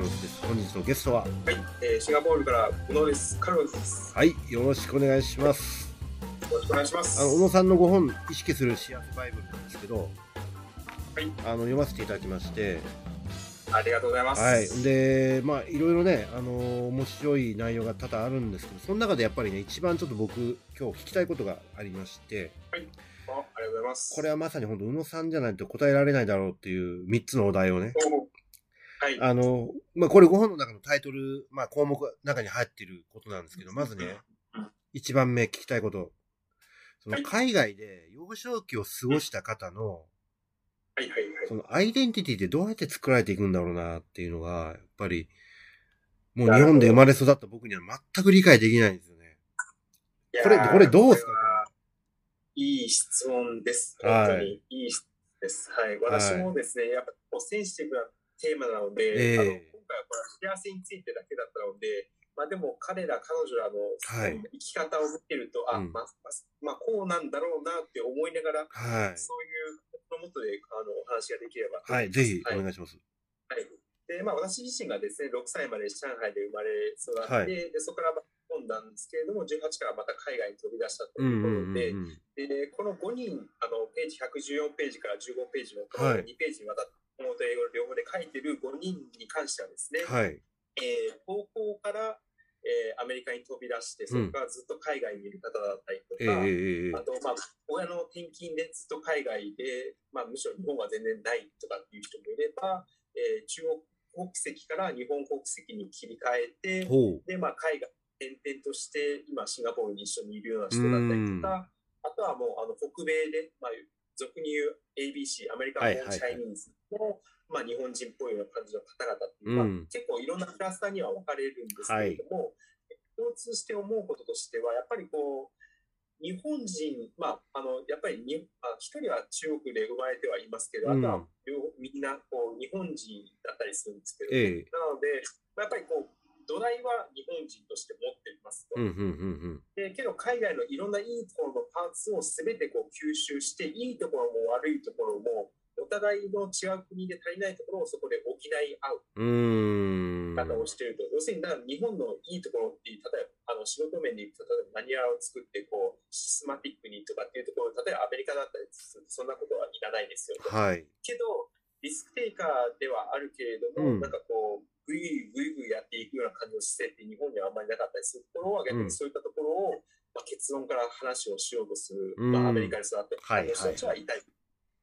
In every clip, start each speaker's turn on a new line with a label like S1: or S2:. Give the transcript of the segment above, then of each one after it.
S1: ルロスです。本日のゲストは、
S2: はい、えーシンガポールから宇野です。カルロスです。
S1: はい、よろしくお願いします。
S2: よろしくお願いします。
S1: あの、小野さんの5本、意識する幸せバイブルなんですけど、
S2: はい、
S1: あの、読ませていただきまして、
S2: ありがとうございます。
S1: はい。で、まあ、いろいろね、あの、面白い内容が多々あるんですけど、その中でやっぱりね、一番ちょっと僕、今日聞きたいことがありまして、
S2: あありがとうございます。
S1: これはまさに本当、宇野さんじゃないと答えられないだろうっていう3つのお題をね、
S2: おはい。
S1: あの、まあ、これ5本の中のタイトル、まあ、項目の中に入っていることなんですけど、まずね、一番目聞きたいこと。その
S2: はい
S1: 海外で幼少期を過ごした方の、
S2: はいはいはい。
S1: そのアイデンティティってどうやって作られていくんだろうなっていうのが、やっぱり、もう日本で生まれ育った僕には全く理解できないんですよね。これ、これどうですか？
S2: いい質問です。
S1: はい
S2: 本当にいい質問です。はい。私もですね、やっぱセンシティブなテーマなので、
S1: ええ
S2: あの今回はこれは幸せについてだけだったので、まあでも彼ら、彼女らの
S1: はい
S2: 生き方を見てると、あ、
S1: うん
S2: まあ、まあまあこうなんだろうなって思いながら、
S1: はい。
S2: そういうのもとであのお話ができればと
S1: はい。ぜひお
S2: はい
S1: 願いします。
S2: はい。で、まあ私自身がですね、6歳まで上海で生まれ育って、
S1: はい
S2: でそこから飛んだんですけれども、18からまた海外に飛び出したと
S1: うん
S2: いう
S1: うんうん
S2: ことで、
S1: うん。
S2: で、この5人、あの、ページ114ページから15ページのこの
S1: はい
S2: 2ページにわたって、日本語と英語両方で書いてる5人に関してはですね、
S1: はい。
S2: えー高校から、えーアメリカに飛び出して、そこからずっと海外にいる方だったりと
S1: ええ
S2: か、
S1: ええええ
S2: あと、まあ、親の転勤でずっと海外で、まあ、むしろ日本は全然ないとかっていう人もいれば、えー中国国籍から日本国籍に切り替えて。で、まあ、海外転々として、今、シンガポールに一緒にいるような人だったりとか、あとはもう、あの、北米で、まあ、俗に言う ABC、アメリカン・チ
S1: はいはいはい。
S2: ャイニーズの、まあ、日本人っぽいような感じの方々っていう、
S1: うん。
S2: まあ、結構いろんなクラスターには分かれるんですけれども、共通して思うこととしては、やっぱりこう、日本人、まあ、あの、やっぱりに、あ一人は中国で生まれてはいますけど、
S1: うん。
S2: あとは両みんな、こう、日本人だったりするんですけど、
S1: ええ。
S2: なので、まあやっぱりこう、土台は日本人として持っていますと。
S1: うん、うん、うん、
S2: でけど、海外のいろんないいところのパーツを全てこう吸収して、いいところも悪いところも、お互いの違う国で足りないところをそこで補い合う。方をしていると、要するにだから日本のいいところって例えばあの仕事面でいくと、例えばマニュアルを作ってこうシステマティックにとかっていうところ、例えばアメリカだったりすると、そんなことはいらないですよと。
S1: はい。
S2: けど、リスクテイカーではあるけれども、
S1: うん
S2: なんかこう、ぐいぐいぐいぐいやっていくような感じの姿勢って日本にはあんまりなかったりするところは、逆
S1: うん
S2: にそういったところを、まあ、結論から話をしようとする、
S1: うん
S2: まあ、アメリカに育ってる
S1: はい
S2: 人たちはいたい。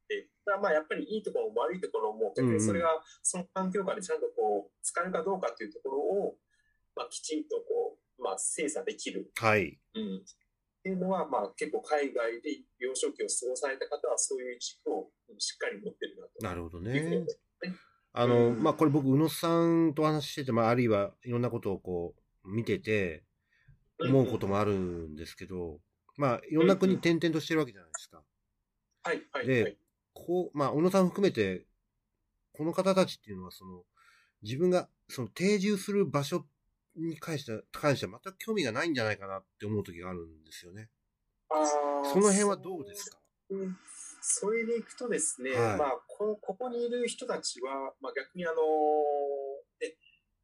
S2: でだまあやっぱりいいところも悪いところも、逆にそれがその環境下でちゃんとこう、使えるかどうかっていうところを、まあ、きちんとこう、まあ、精査できる。
S1: はい。
S2: うんっていうのは、まあ、結構海外で幼少期を過ごされた方はそういう軸をうんしっかり持ってるなと。
S1: なるほどね
S2: い。ます
S1: あの、
S2: うん
S1: まあ、これ僕、宇野さんとお話ししてて、まあ、あるいはいろんなことをこう、見てて、思うこともあるんですけど、まあ、いろんな国転々としてるわけじゃないですか。
S2: はい、はい、
S1: で
S2: はい。
S1: こう、まあ、小野さん含めて、この方たちっていうのは、その、自分が、その、定住する場所に関しては、関しては全く興味がないんじゃないかなって思う時があるんですよね。
S2: あー
S1: その辺はどうですか？
S2: うんそれでいくとですね、
S1: はい。
S2: まあこ、ここにいる人たちは、まあ、逆にあのね、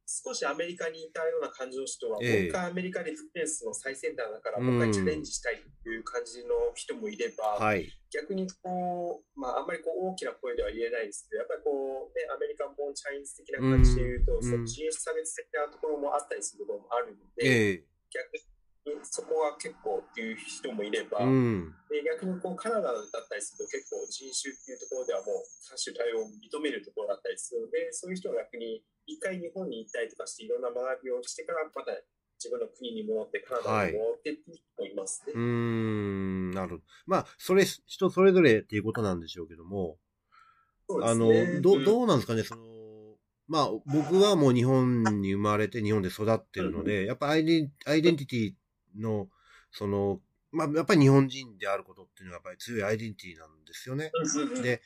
S2: 少しアメリカにいたような感じの人は、
S1: ええ。
S2: もう一回アメリカでフィットネスの最先端だから、
S1: うん。
S2: もう一回チャレンジしたいという感じの人もいれば、
S1: はい。
S2: 逆にこう、まあ、あんまりこう大きな声では言えないですけど、やっぱりこう、ね、アメリカンボーンチャイニーズ的な感じで言うと、
S1: うん。
S2: その人種差別的なところもあったりするところもあるので、
S1: ええ。
S2: 逆にそこは結構っていう人もいれば、
S1: うん。
S2: で逆にこうカナダだったりすると結構人種っていうところではもう多種多様を認めるところだったりするのでそういう人は逆に一回日本に行ったりとかしていろんな学びをしてからまた自分の国に戻ってカナダに戻ってっていう人もいますね。
S1: うーん、なるほど。まあ、それ、人それぞれっていうことなんでしょうけども、あの、どどうなんですかね、その、まあ、僕はもう日本に生まれて日本で育ってるので、やっぱアイデンアイデンティティの、その、まあ、やっぱり日本人であることっていうのはやっぱり強いアイデンティティなんですよね。で、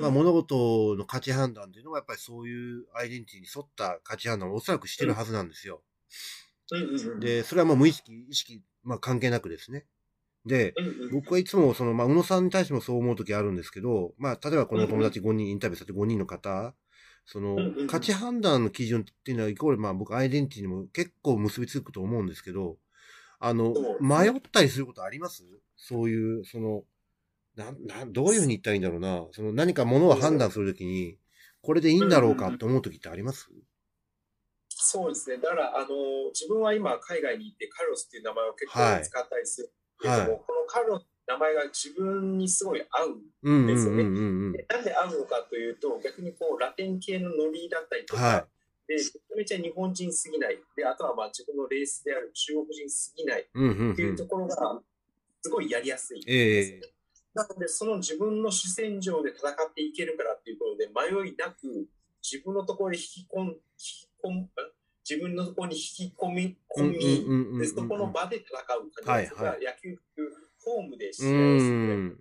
S1: まあ、物事の価値判断っていうのはやっぱりそういうアイデンティティに沿った価値判断をおそらくしてるはずなんですよ。で、それはもう無意識、意識、まあ関係なくですね。で、僕はいつもその、まあ、宇野さんに対してもそう思うときあるんですけど、まあ、例えばこの友達5人、インタビューされて5人の方その価値判断の基準っていうのは、イコール、まあ僕、アイデンティティにも結構結びつくと思うんですけど、あの迷ったりすることあります？そういう、その、なん、なん、どういうふうに言ったらいいんだろうな。その何かものを判断するときに、これでいいんだろうかって思うときってあります？
S2: そうですね。だから、あの、自分は今、海外に行って、カルロスっていう名前を結構使ったりするけれども、
S1: はい。
S2: このカルロス名前が自分にすごい合う。
S1: うんうん
S2: ですよねなんで合うのかというと、逆にこう、ラテン系のノリだったりとか、
S1: は
S2: で、めちゃめちゃ日本人すぎない。で、あとはまあ自分のレースである中国人すぎないっていうと。ころが、すごいやりやすい。
S1: ええ
S2: なので、その自分の主戦場で戦っていけるからっていうことで、迷いなく、自分のところに引き込ん、引き込む、ん自分のところに引き込み、込み、で、そこの場で戦う感じですが、
S1: はい
S2: 野球ホームで試
S1: う
S2: 合をする。
S1: ん。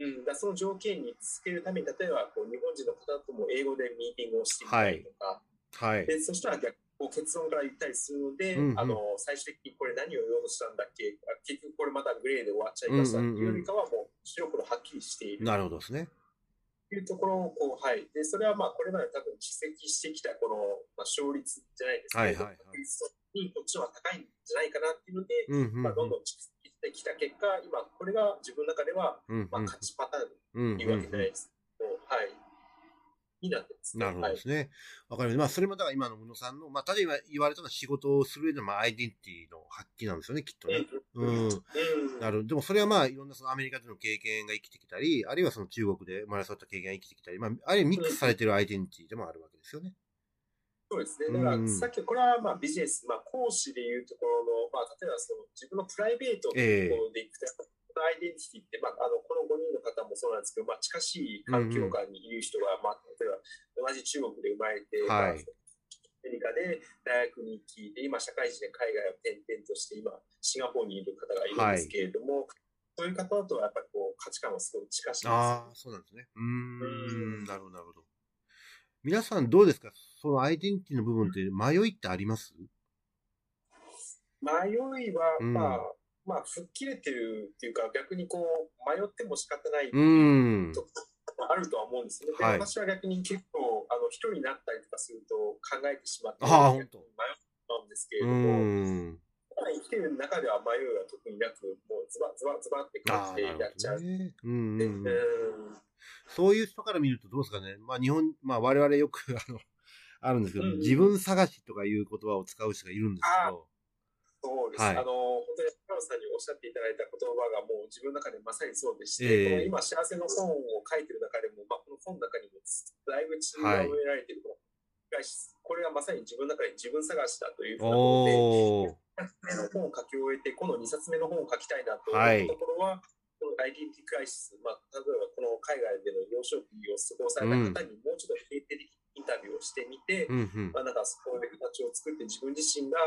S2: うん、だその条件につけるために、例えばこう日本人の方とも英語でミーティングをしてみたりとか、
S1: はい。
S2: でそしたら逆こう結論から言ったりするので、
S1: うんうん。
S2: あの最終的にこれ何を言おうとしたんだっけ？あ結局これまたグレーで終わっちゃいましたっていうよりかはもう白黒はっきりしている。
S1: なるほどですね。
S2: というところをこう、はい、でそれはまあこれまで多分蓄積してきたこの、まあ、勝率じゃないですけど、
S1: はいはいはい。
S2: にこっちの方が高いんじゃないかなっていうので、
S1: うんうんうん。
S2: まあ、どんどん蓄積してきた結果、今これが自分の中では、
S1: うんうん
S2: まあ、勝ちパターン
S1: うん
S2: っていうわけじゃないです。けど、はい、になってますね。
S1: なるほど
S2: はい
S1: ですね。わかります。まあ、それもだから今の宇野さんの、まあ、例えば言われたのは仕事をする上での、まあ、アイデンティティの発揮なんですよね、きっとね。
S2: うん
S1: なる。でもそれはまあ、いろんなそのアメリカでの経験が生きてきたり、あるいはその中国で生まれ育った経験が生きてきたり、まあ、あるいはミックスされてるアイデンティティでもあるわけですよね。
S2: そうですね。だから
S1: うん
S2: さっき、これはまあビジネス、まあ、講師でいうところの、まあ、例えばその自分のプライベートのところでいくと、アイデンティティって、まあ、あのこの5人の方もそうなんですけど、まあ、近しい環境下にいる人が、まあ、同じ中国で生まれて、
S1: はい
S2: まあアメリカで大学に行きで、今、社会人で海外を転々として、今、シンガポールにいる方がいるんですけれども、そういう方とはやっぱりこう価値観はすごい近しいです
S1: ああ、そうなんですね。うーん、
S2: うん
S1: なるほど、なるほど。皆さんどうですか？そのアイデンティティの部分って迷いってあります？
S2: 迷いは、
S1: うん
S2: まあ、まあ、吹っ切れてるっていうか、逆にこう、迷っても仕方ない
S1: うーん。
S2: とあるとは思うんですね。で
S1: はい
S2: 私は逆に結構、あの、一人になったりとかすると考えてしまって、
S1: あ
S2: 迷ったんですけれ
S1: う
S2: ども、生きてる中では迷いは特になく、もうズバズバズバって感じでやっちゃう。
S1: ね。うん
S2: で
S1: うんそういう人から見るとどうですかね。まあ日本、まあ我々よくあの、あるんですけど、
S2: うんうん
S1: 自分探しとかいう言葉を使う人がいるんですけど、
S2: そうです。
S1: はい
S2: あの、本当に原野さんにおっしゃっていただいた言葉がもう自分の中でまさにそうでして、
S1: ええ
S2: この今幸せの本を書いてる中でも、まあ、この本の中にもだいぶ血が植えられてる、このこれがまさに自分の中で自分探しだというふうなことで、
S1: おー。
S2: 2冊目の本を書き終えて、この2冊目の本を書きたいなと
S1: い
S2: ったところは、このアイデンティティクライシス、まあ、例えばこの海外での幼少期を過ごされた方にもうちょっと定点的インタビューをしてみて、
S1: うんうん。
S2: まあ、なんかそういう形を作って自分自身が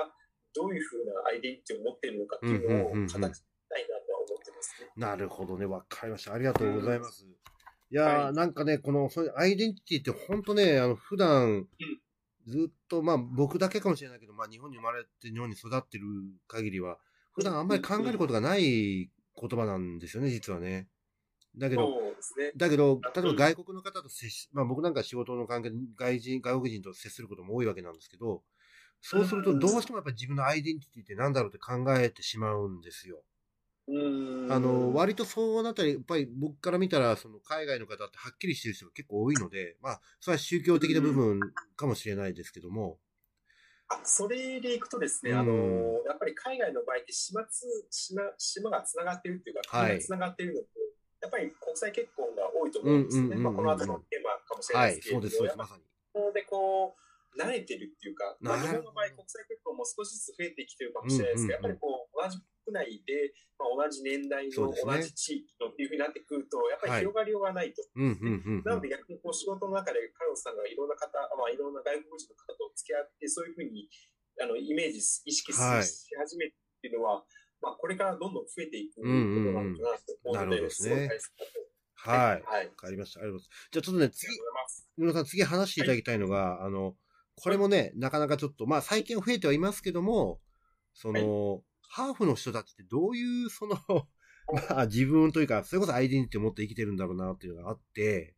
S2: どういうふうなアイデンティティを持っているのかっていうのを形にしたいなとは思ってますね。
S1: なるほどね。わかりました。ありがとうございます。いやー、
S2: はい
S1: なんかね、この、そういうアイデンティティって本当ね、あの、普段、ずっと、まあ僕だけかもしれないけど、まあ日本に生まれて日本に育ってる限りは、普段あんまり考えることがない言葉なんですよね、実はね。だけど、
S2: ね。
S1: だけど、例えば外国の方と接し、まあ僕なんか仕事の関係で外人、外国人と接することも多いわけなんですけど、そうするとどうしてもやっぱり自分のアイデンティティって何だろうって考えてしまうんですよ。
S2: うん。
S1: あの、割とそうなったり、やっぱり僕から見たら、その海外の方ってはっきりしてる人が結構多いので、まあ、それは宗教的な部分かもしれないですけども、
S2: あそれでいくとですね、
S1: うん。
S2: あのやっぱり海外の場合って島つ島島がつながってるっていうか、
S1: はい。
S2: 国がつながってるので、やっぱり国際結婚が多いと思うんですよね。まあ、この後のテーマかもしれな
S1: はいい、
S2: ですけれども、
S1: そうです、そうです、まさに。
S2: でこう、慣れてるっていうか、まあ、日本の場合、国際結婚も少しずつ増えてきてるかもしれないですけど、
S1: うんうんうん
S2: やっぱりこう、同じ国内で、まあ、同じ年代の
S1: ね
S2: 同じ地域のっていうふうになってくると、やっぱり広がりようがないと。
S1: うん、うん、うん。
S2: なので逆にこう仕事の中でカルロスさんがいろんな方、まあ、いろんな外国人の方と付き合って、そういうふうにあのイメージ、意識し,、
S1: はい
S2: 始めるっていうのは、まあ、これからどんどん増えていくこと
S1: うん
S2: なのかなと思うので、
S1: なるほどです
S2: ごい大切だと。
S1: はい。
S2: はい。
S1: かりました。ありがとうございます。じゃあちょっとね、次
S2: がとう、ございます。
S1: 宇野さん、次話していただきたいのが、あの、これもね、なかなかちょっと、まあ最近は増えてはいますけども、その、ハーフの人たちってどういう、その、まあ自分というか、それこそアイデンティティを持って生きてるんだろうなっていうのがあって、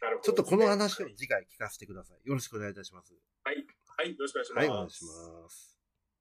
S2: なる
S1: ちょっとこの話を次回聞かせてください。よろしくお願いいたします。
S2: はい、よろしくお願いします。
S1: はい、お願いします。